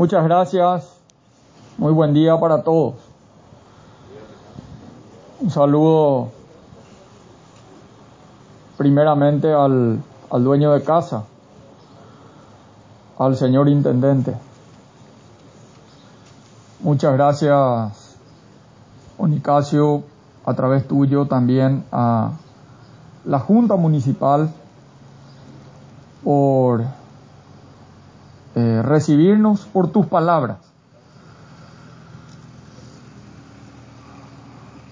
Muchas gracias. Muy buen día para todos. Un saludo primeramente al, al dueño de casa, al señor intendente. Muchas gracias, Onicasio, a través tuyo también a la Junta Municipal por eh, recibirnos, por tus palabras.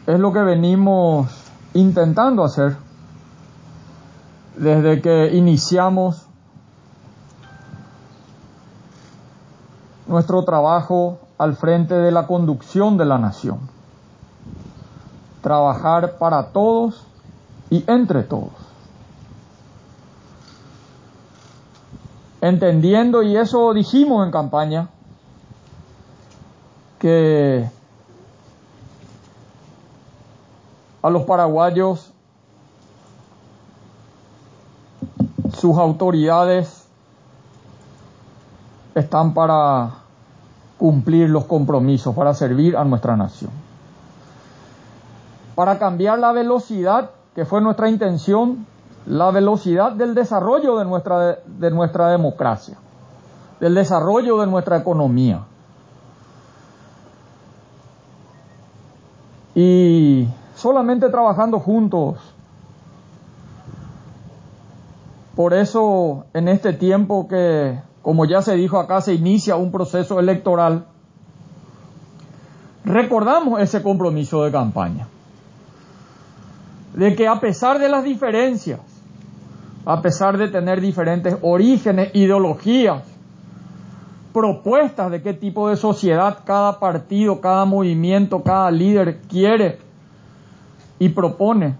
Es lo que venimos intentando hacer desde que iniciamos nuestro trabajo al frente de la conducción de la nación. Trabajar para todos y entre todos. Entendiendo, y eso dijimos en campaña, que a los paraguayos sus autoridades están para cumplir los compromisos, para servir a nuestra nación. Para cambiar la velocidad, que fue nuestra intención, la velocidad del desarrollo de nuestra, de nuestra democracia, del desarrollo de nuestra economía. Y solamente trabajando juntos. Por eso en este tiempo que, como ya se dijo acá, se inicia un proceso electoral, recordamos ese compromiso de campaña. De que a pesar de las diferencias, a pesar de tener diferentes orígenes, ideologías, propuestas de qué tipo de sociedad cada partido, cada movimiento, cada líder quiere y propone.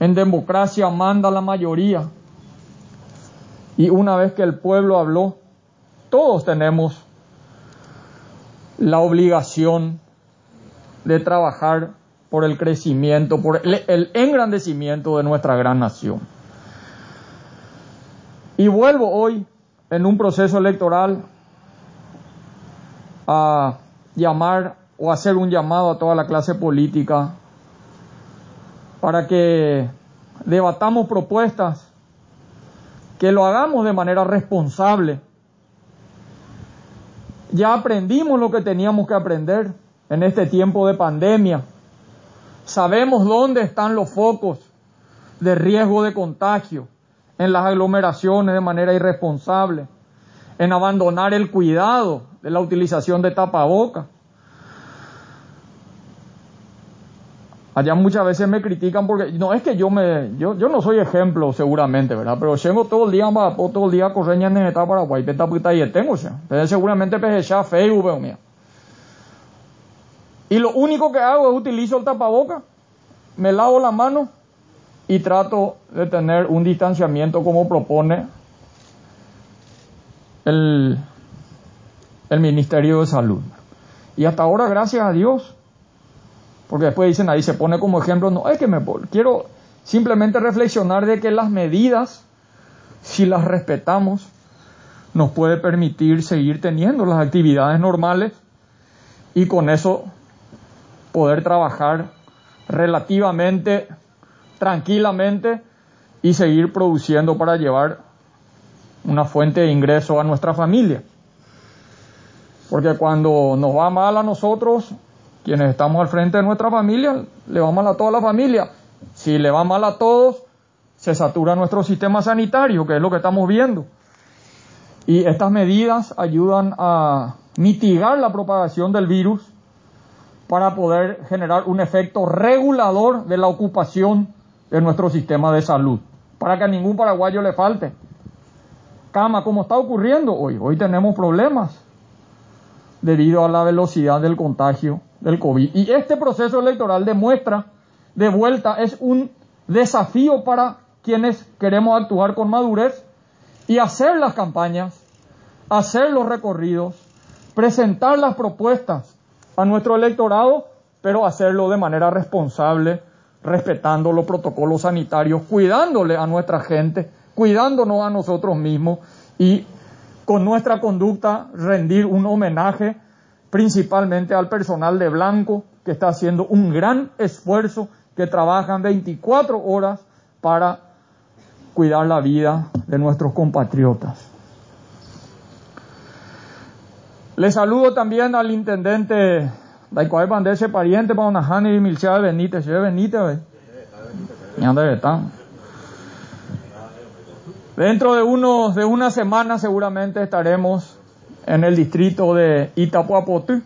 En democracia manda la mayoría. Y una vez que el pueblo habló, todos tenemos la obligación de trabajar por el crecimiento, por el, engrandecimiento de nuestra gran nación. Y vuelvo hoy en un proceso electoral a llamar o hacer un llamado a toda la clase política para que debatamos propuestas, que lo hagamos de manera responsable. Ya aprendimos lo que teníamos que aprender en este tiempo de pandemia. Sabemos dónde están los focos de riesgo de contagio, en las aglomeraciones de manera irresponsable, en abandonar el cuidado de la utilización de tapabocas Allá muchas veces me critican porque no es que yo me yo, no soy ejemplo seguramente, ¿verdad? Pero llego todo el día va todo el día correña en esta Paraguay, peta puta y tengo. Pero seguramente peje ya Facebook veo mía. Y lo único que hago es utilizo el tapaboca, me lavo la mano y trato de tener un distanciamiento como propone el, el Ministerio de Salud. Y hasta ahora, gracias a Dios, porque después dicen ahí, se pone como ejemplo, no, es que me quiero simplemente reflexionar de que las medidas, si las respetamos, nos puede permitir seguir teniendo las actividades normales y con eso poder trabajar relativamente tranquilamente y seguir produciendo para llevar una fuente de ingreso a nuestra familia. Porque cuando nos va mal a nosotros, quienes estamos al frente de nuestra familia, le va mal a toda la familia. Si le va mal a todos, se satura nuestro sistema sanitario, que es lo que estamos viendo. Y estas medidas ayudan a mitigar la propagación del virus para poder generar un efecto regulador de la ocupación de nuestro sistema de salud, para que a ningún paraguayo le falte cama, como está ocurriendo hoy. Hoy tenemos problemas debido a la velocidad del contagio del COVID. Y este proceso electoral demuestra de vuelta, es un desafío para quienes queremos actuar con madurez y hacer las campañas, hacer los recorridos, presentar las propuestas a nuestro electorado, pero hacerlo de manera responsable, respetando los protocolos sanitarios, cuidándole a nuestra gente, cuidándonos a nosotros mismos y con nuestra conducta rendir un homenaje principalmente al personal de Blanco que está haciendo un gran esfuerzo, que trabajan 24 horas para cuidar la vida de nuestros compatriotas. Le saludo también al intendente Daicoay Bandese, pariente para una Hani y Milcia de Benítez. ¿Sí Benítez? ¿Y dónde está? Dentro de, unos, de una semana seguramente estaremos en el distrito de Itapuapotú,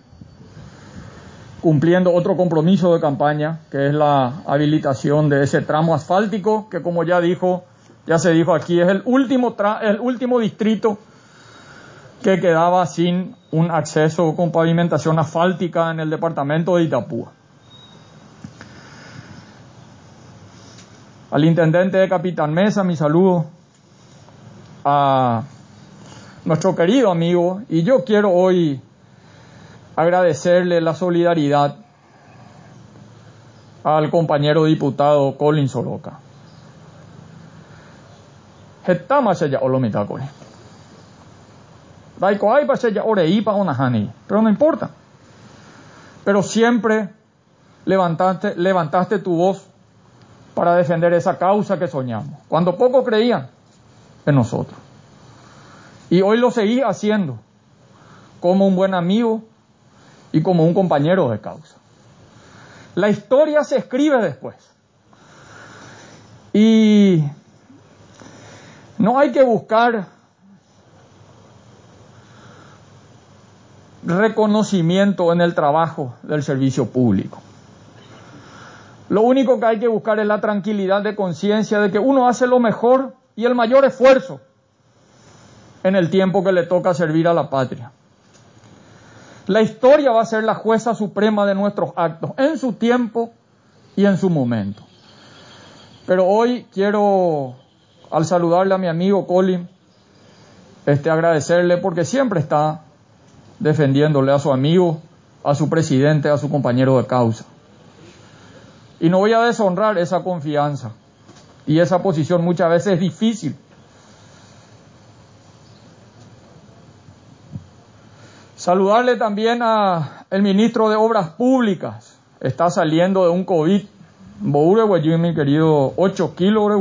cumpliendo otro compromiso de campaña, que es la habilitación de ese tramo asfáltico, que como ya dijo, ya se dijo aquí, es el último, el último distrito que quedaba sin un acceso con pavimentación asfáltica en el departamento de Itapúa. Al intendente de Capitán Mesa, mi saludo a nuestro querido amigo y yo quiero hoy agradecerle la solidaridad al compañero diputado Colin Soroka. Pero no importa. Pero siempre levantaste, levantaste tu voz para defender esa causa que soñamos. Cuando poco creían en nosotros. Y hoy lo seguí haciendo como un buen amigo y como un compañero de causa. La historia se escribe después. Y no hay que buscar reconocimiento en el trabajo del servicio público. Lo único que hay que buscar es la tranquilidad de conciencia de que uno hace lo mejor y el mayor esfuerzo en el tiempo que le toca servir a la patria. La historia va a ser la jueza suprema de nuestros actos, en su tiempo y en su momento. Pero hoy quiero, al saludarle a mi amigo Colin, este, agradecerle porque siempre está defendiéndole a su amigo, a su presidente, a su compañero de causa. Y no voy a deshonrar esa confianza y esa posición muchas veces es difícil Saludarle también a el ministro de Obras Públicas. Está saliendo de un COVID. Boure mi querido, 8 kilos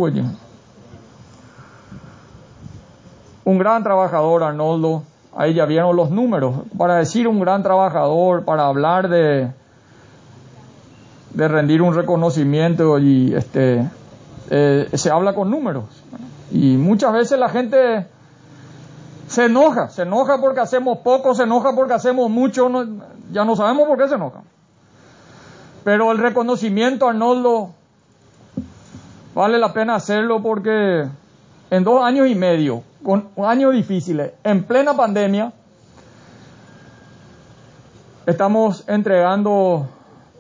Un gran trabajador, Arnoldo. Ahí ya vieron los números. Para decir un gran trabajador, para hablar de, de rendir un reconocimiento y este, eh, se habla con números. Y muchas veces la gente se enoja, se enoja porque hacemos poco, se enoja porque hacemos mucho, ya no sabemos por qué se enoja. Pero el reconocimiento, Arnoldo, vale la pena hacerlo porque en dos años y medio, con años difíciles, en plena pandemia, estamos entregando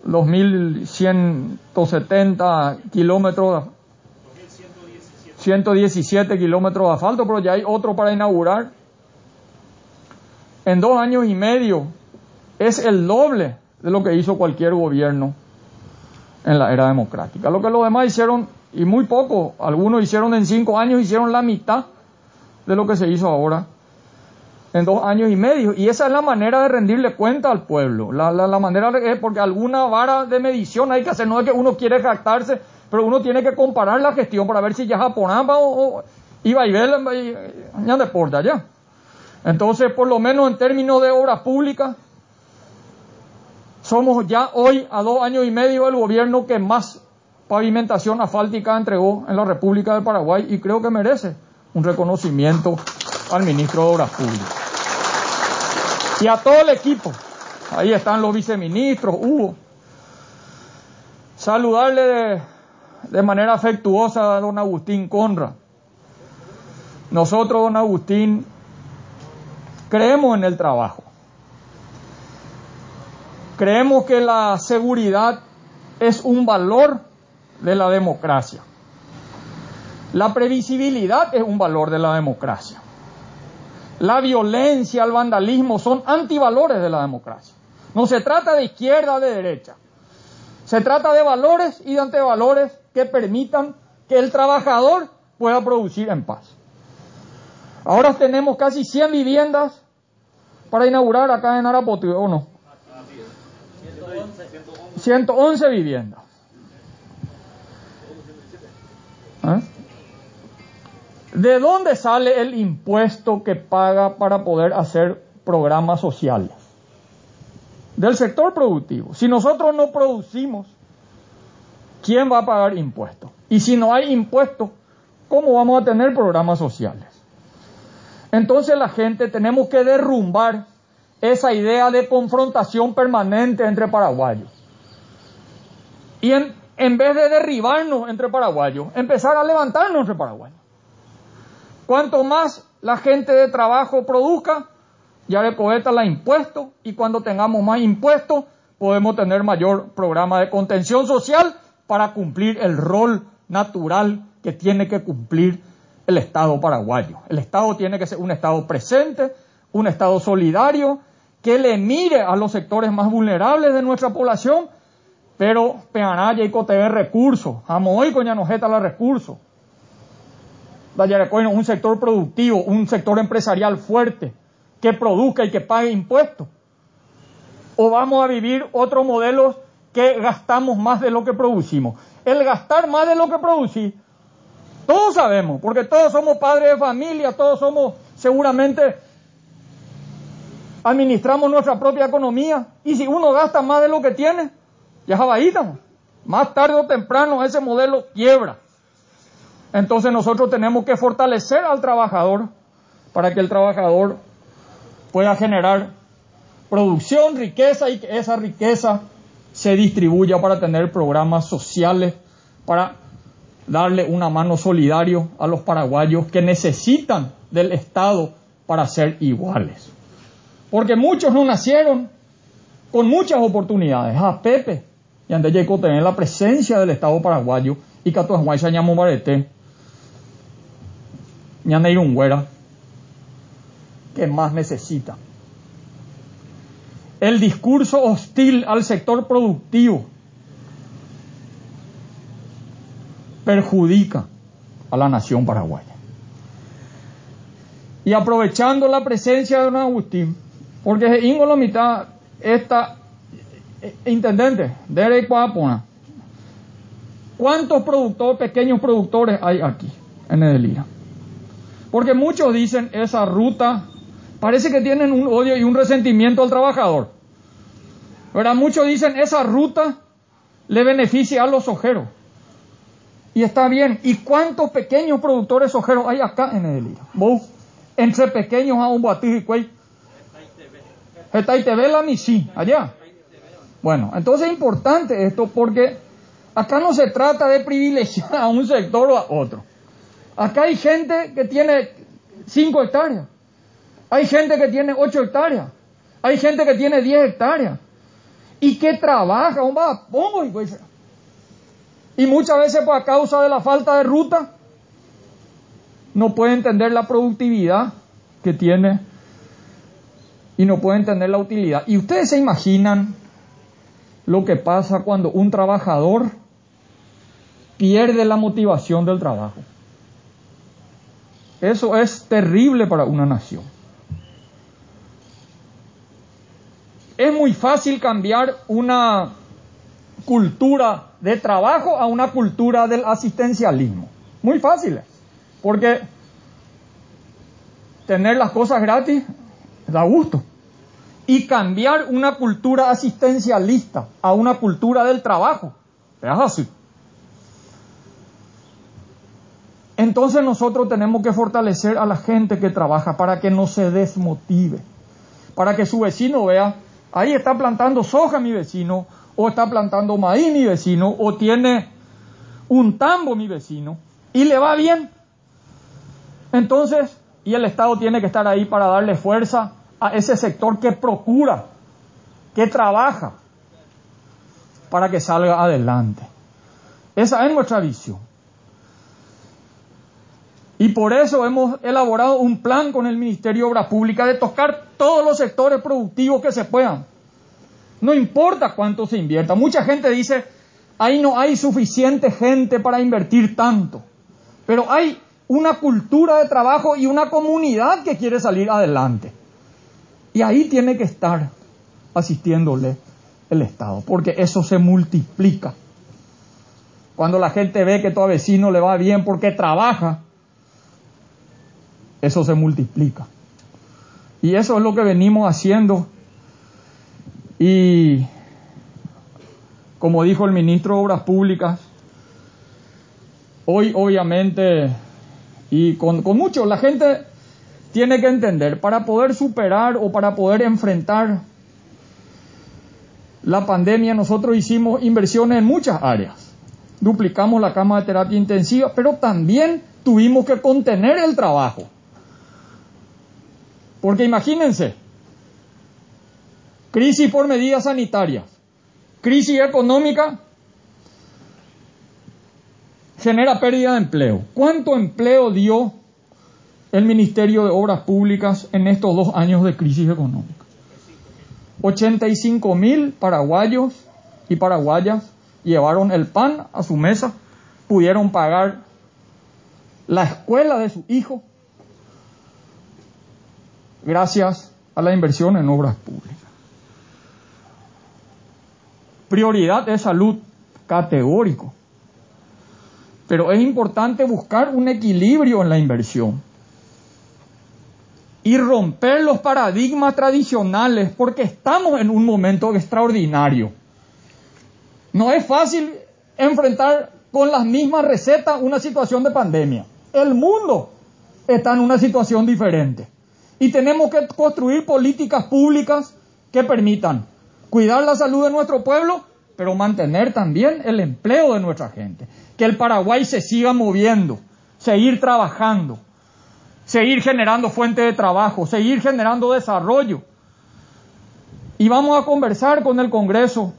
los 1170 kilómetros 117 kilómetros de asfalto, pero ya hay otro para inaugurar. En dos años y medio es el doble de lo que hizo cualquier gobierno en la era democrática. Lo que los demás hicieron, y muy poco, algunos hicieron en cinco años, hicieron la mitad de lo que se hizo ahora en dos años y medio. Y esa es la manera de rendirle cuenta al pueblo. La, la, manera es porque alguna vara de medición hay que hacer. No es que uno quiere jactarse pero uno tiene que comparar la gestión para ver si ya japonaba o, o iba y ver, ya deporta ya. Entonces, por lo menos en términos de obras públicas, somos ya hoy, a dos años y medio, el gobierno que más pavimentación asfáltica entregó en la República del Paraguay y creo que merece un reconocimiento al ministro de Obras Públicas. Y a todo el equipo, ahí están los viceministros, hubo. Saludarle de, de manera afectuosa a don Agustín Conra. Nosotros, don Agustín, creemos en el trabajo. Creemos que la seguridad es un valor de la democracia. La previsibilidad es un valor de la democracia. La violencia, el vandalismo son antivalores de la democracia. No se trata de izquierda o de derecha. Se trata de valores y de antevalores que permitan que el trabajador pueda producir en paz. Ahora tenemos casi 100 viviendas para inaugurar acá en Arapote, ¿o no? 111 viviendas. ¿De dónde sale el impuesto que paga para poder hacer programas sociales? Del sector productivo. Si nosotros no producimos, ¿quién va a pagar impuestos? Y si no hay impuestos, ¿cómo vamos a tener programas sociales? Entonces la gente tenemos que derrumbar esa idea de confrontación permanente entre paraguayos. Y en, en vez de derribarnos entre paraguayos, empezar a levantarnos entre paraguayos. Cuanto más la gente de trabajo produzca, ya de poeta la impuesto y cuando tengamos más impuestos podemos tener mayor programa de contención social para cumplir el rol natural que tiene que cumplir el Estado paraguayo. El Estado tiene que ser un Estado presente, un Estado solidario, que le mire a los sectores más vulnerables de nuestra población, pero Peanaya y Cotever recursos, Amoy Coñanojeta los recursos. Un sector productivo, un sector empresarial fuerte, que produzca y que pague impuestos? ¿O vamos a vivir otro modelo que gastamos más de lo que producimos? El gastar más de lo que producimos, todos sabemos, porque todos somos padres de familia, todos somos seguramente administramos nuestra propia economía y si uno gasta más de lo que tiene, ya estamos. Más tarde o temprano ese modelo quiebra. Entonces nosotros tenemos que fortalecer al trabajador para que el trabajador pueda generar producción, riqueza y que esa riqueza se distribuya para tener programas sociales, para darle una mano solidario a los paraguayos que necesitan del Estado para ser iguales. Porque muchos no nacieron con muchas oportunidades. A Pepe, y ande llegó tener la presencia del Estado paraguayo y se llamó Barete, y un güera, que más necesita. El discurso hostil al sector productivo perjudica a la nación paraguaya. Y aprovechando la presencia de don Agustín, porque Ingo la mitad esta eh, intendente de Coapona, ¿cuántos productores, pequeños productores hay aquí en Edelira? Porque muchos dicen esa ruta Parece que tienen un odio y un resentimiento al trabajador. ¿Verdad? Muchos dicen esa ruta le beneficia a los ojeros. Y está bien. ¿Y cuántos pequeños productores ojeros hay acá en el Vos, entre pequeños a un batir y cuey. Está y te allá. Bueno, entonces es importante esto porque acá no se trata de privilegiar a un sector o a otro. Acá hay gente que tiene 5 hectáreas. Hay gente que tiene 8 hectáreas. Hay gente que tiene 10 hectáreas. Y que trabaja, un pongo pues. y muchas veces por a causa de la falta de ruta no puede entender la productividad que tiene y no puede entender la utilidad. Y ustedes se imaginan lo que pasa cuando un trabajador pierde la motivación del trabajo. Eso es terrible para una nación. es muy fácil cambiar una cultura de trabajo a una cultura del asistencialismo. Muy fácil. Porque tener las cosas gratis da gusto. Y cambiar una cultura asistencialista a una cultura del trabajo. Es así. Entonces nosotros tenemos que fortalecer a la gente que trabaja para que no se desmotive. Para que su vecino vea Ahí está plantando soja mi vecino, o está plantando maíz mi vecino, o tiene un tambo mi vecino, y le va bien. Entonces, y el Estado tiene que estar ahí para darle fuerza a ese sector que procura, que trabaja, para que salga adelante. Esa es nuestra visión. Y por eso hemos elaborado un plan con el Ministerio de Obras Públicas de tocar todos los sectores productivos que se puedan. No importa cuánto se invierta. Mucha gente dice, ahí no hay suficiente gente para invertir tanto. Pero hay una cultura de trabajo y una comunidad que quiere salir adelante. Y ahí tiene que estar asistiéndole el Estado, porque eso se multiplica. Cuando la gente ve que tu vecino le va bien porque trabaja, eso se multiplica. Y eso es lo que venimos haciendo. Y como dijo el ministro de Obras Públicas, hoy obviamente, y con, con mucho, la gente tiene que entender, para poder superar o para poder enfrentar la pandemia, nosotros hicimos inversiones en muchas áreas. Duplicamos la cama de terapia intensiva, pero también tuvimos que contener el trabajo. Porque imagínense, crisis por medidas sanitarias, crisis económica, genera pérdida de empleo. ¿Cuánto empleo dio el Ministerio de Obras Públicas en estos dos años de crisis económica. 85 mil paraguayos y paraguayas llevaron el pan a su mesa, pudieron pagar la escuela de su hijo gracias a la inversión en obras públicas. Prioridad de salud, categórico. Pero es importante buscar un equilibrio en la inversión y romper los paradigmas tradicionales porque estamos en un momento extraordinario. No es fácil enfrentar con las mismas recetas una situación de pandemia. El mundo está en una situación diferente. Y tenemos que construir políticas públicas que permitan cuidar la salud de nuestro pueblo, pero mantener también el empleo de nuestra gente. Que el Paraguay se siga moviendo, seguir trabajando seguir generando fuentes de trabajo, seguir generando desarrollo. Y vamos a conversar con el Congreso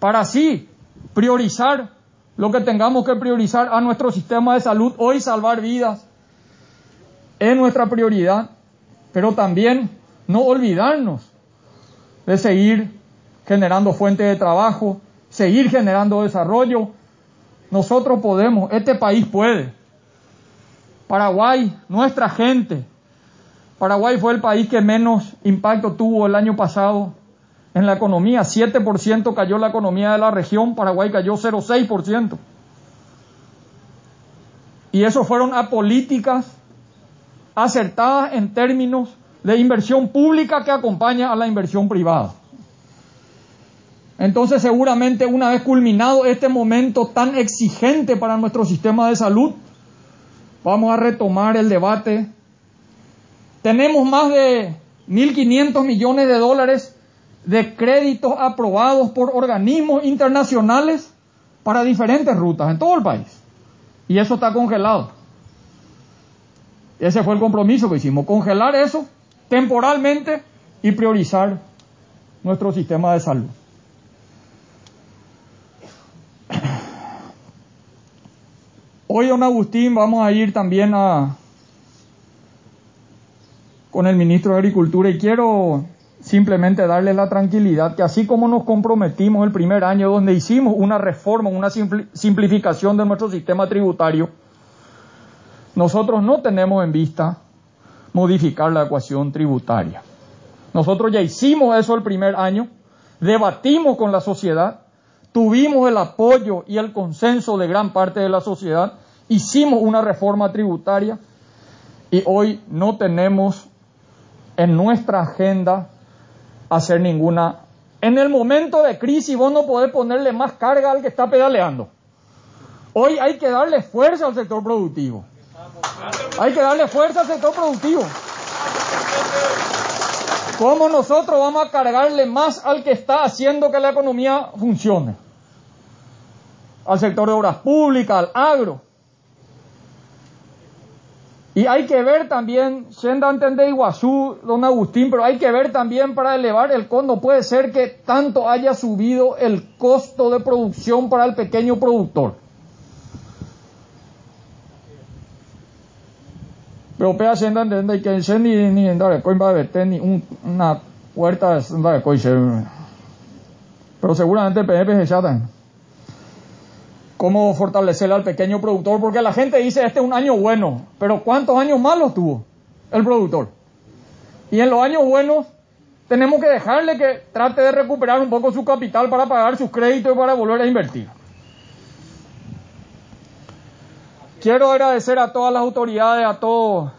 para así priorizar lo que tengamos que priorizar a nuestro sistema de salud. Hoy salvar vidas es nuestra prioridad, pero también no olvidarnos de seguir generando fuentes de trabajo, seguir generando desarrollo. Nosotros podemos, este país puede. Paraguay, nuestra gente. Paraguay fue el país que menos impacto tuvo el año pasado en la economía. 7% cayó la economía de la región, Paraguay cayó 0,6%. Y eso fueron a políticas acertadas en términos de inversión pública que acompaña a la inversión privada. Entonces seguramente una vez culminado este momento tan exigente para nuestro sistema de salud, Vamos a retomar el debate. Tenemos más de 1.500 millones de dólares de créditos aprobados por organismos internacionales para diferentes rutas en todo el país. Y eso está congelado. Ese fue el compromiso que hicimos, congelar eso temporalmente y priorizar nuestro sistema de salud. Hoy, don Agustín, vamos a ir también a con el ministro de Agricultura y quiero simplemente darle la tranquilidad que así como nos comprometimos el primer año donde hicimos una reforma, una simplificación de nuestro sistema tributario, nosotros no tenemos en vista modificar la ecuación tributaria. Nosotros ya hicimos eso el primer año, debatimos con la sociedad, tuvimos el apoyo y el consenso de gran parte de la sociedad, hicimos una reforma tributaria y hoy no tenemos en nuestra agenda hacer ninguna. En el momento de crisis vos no podés ponerle más carga al que está pedaleando. Hoy hay que darle fuerza al sector productivo. Hay que darle fuerza al sector productivo. ¿Cómo nosotros vamos a cargarle más al que está haciendo que la economía funcione? al sector de obras públicas, al agro. Y hay que ver también, Senda entender Iguazú, don Agustín, pero hay que ver también para elevar el costo. puede ser que tanto haya subido el costo de producción para el pequeño productor. Pero pea Senda entender que ni ni andar va a ni una puerta Pero seguramente PNP se chata. cómo fortalecer al pequeño productor, porque la gente dice, este es un año bueno, pero ¿cuántos años malos tuvo el productor? Y en los años buenos tenemos que dejarle que trate de recuperar un poco su capital para pagar sus créditos y para volver a invertir. Quiero agradecer a todas las autoridades, a todos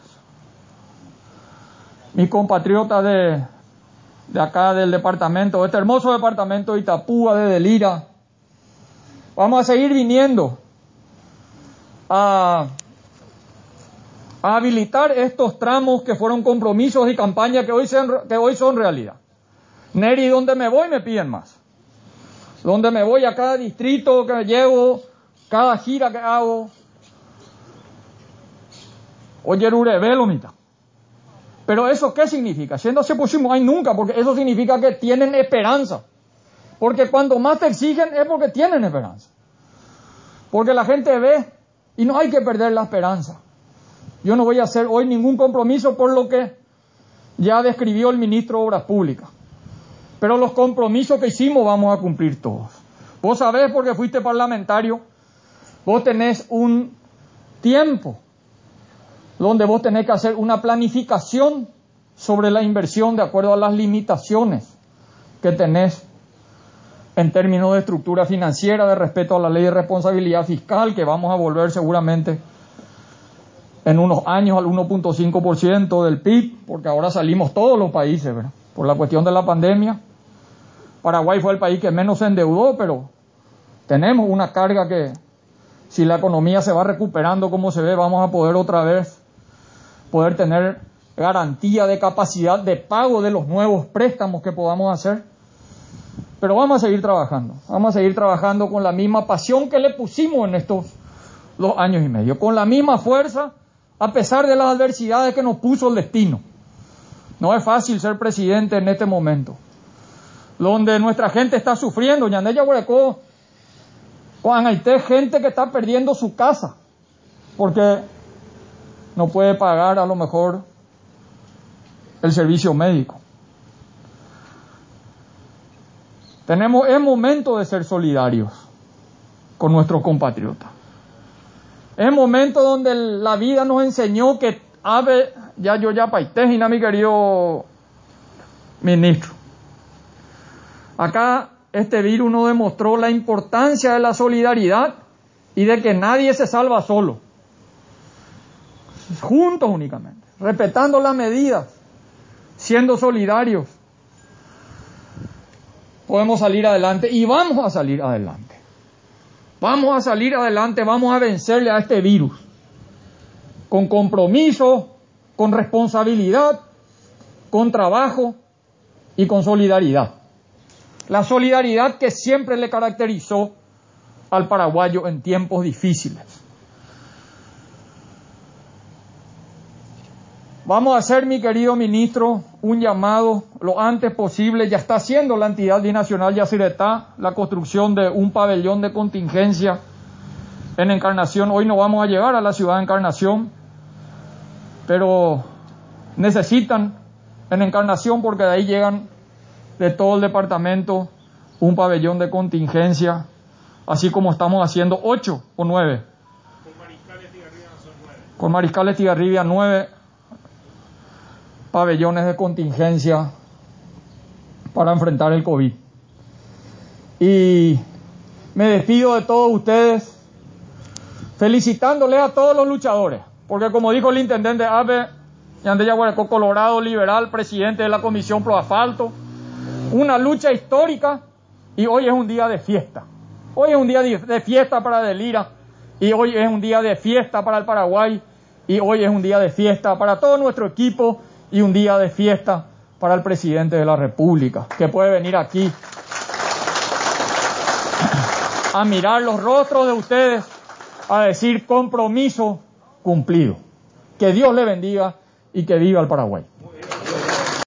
mis compatriotas de, de acá del departamento, de este hermoso departamento de Itapúa, de Delira. Vamos a seguir viniendo a, a habilitar estos tramos que fueron compromisos y campañas que hoy, que hoy son realidad. Neri, donde me voy me piden más. Donde me voy a cada distrito que llevo, cada gira que hago. Pero eso qué significa? Siendo pusimos hay nunca, porque eso significa que tienen esperanza. Porque cuando más te exigen es porque tienen esperanza. Porque la gente ve y no hay que perder la esperanza. Yo no voy a hacer hoy ningún compromiso por lo que ya describió el ministro de Obras Públicas. Pero los compromisos que hicimos vamos a cumplir todos. Vos sabés porque fuiste parlamentario, vos tenés un tiempo donde vos tenés que hacer una planificación sobre la inversión de acuerdo a las limitaciones que tenés en términos de estructura financiera, de respeto a la ley de responsabilidad fiscal, que vamos a volver seguramente en unos años al 1.5% del PIB, porque ahora salimos todos los países, ¿verdad? Por la cuestión de la pandemia. Paraguay fue el país que menos se endeudó, pero tenemos una carga que si la economía se va recuperando como se ve, vamos a poder otra vez poder tener garantía de capacidad de pago de los nuevos préstamos que podamos hacer. Pero vamos a seguir trabajando, vamos a seguir trabajando con la misma pasión que le pusimos en estos dos años y medio, con la misma fuerza, a pesar de las adversidades que nos puso el destino. No es fácil ser presidente en este momento, donde nuestra gente está sufriendo. Yandeya Hueco, Juan Haité, gente que está perdiendo su casa, porque no puede pagar a lo mejor el servicio médico. Tenemos, es momento de ser solidarios con nuestros compatriotas. Es momento donde la vida nos enseñó que ave, ya yo ya paitejina, mi querido ministro. Acá este virus nos demostró la importancia de la solidaridad y de que nadie se salva solo juntos únicamente, respetando las medidas, siendo solidarios, podemos salir adelante y vamos a salir adelante. Vamos a salir adelante, vamos a vencerle a este virus con compromiso, con responsabilidad, con trabajo y con solidaridad. La solidaridad que siempre le caracterizó al paraguayo en tiempos difíciles. Vamos a hacer, mi querido ministro, un llamado lo antes posible. Ya está haciendo la entidad binacional Yacyretá la construcción de un pabellón de contingencia en Encarnación. Hoy no vamos a llegar a la ciudad de Encarnación, pero necesitan en Encarnación porque de ahí llegan de todo el departamento un pabellón de contingencia, así como estamos haciendo ocho o nueve. Con Mariscales Tigarribia son nueve. Con Mariscales Tigarribia nueve pabellones de contingencia para enfrentar el COVID. Y me despido de todos ustedes felicitándoles a todos los luchadores, porque como dijo el intendente Abe Yandeya Guareco Colorado, liberal, presidente de la Comisión Pro Asfalto, una lucha histórica y hoy es un día de fiesta. Hoy es un día de fiesta para Delira y hoy es un día de fiesta para el Paraguay y hoy es un día de fiesta para todo nuestro equipo y un día de fiesta para el presidente de la República, que puede venir aquí a mirar los rostros de ustedes, a decir compromiso cumplido. Que Dios le bendiga y que viva el Paraguay.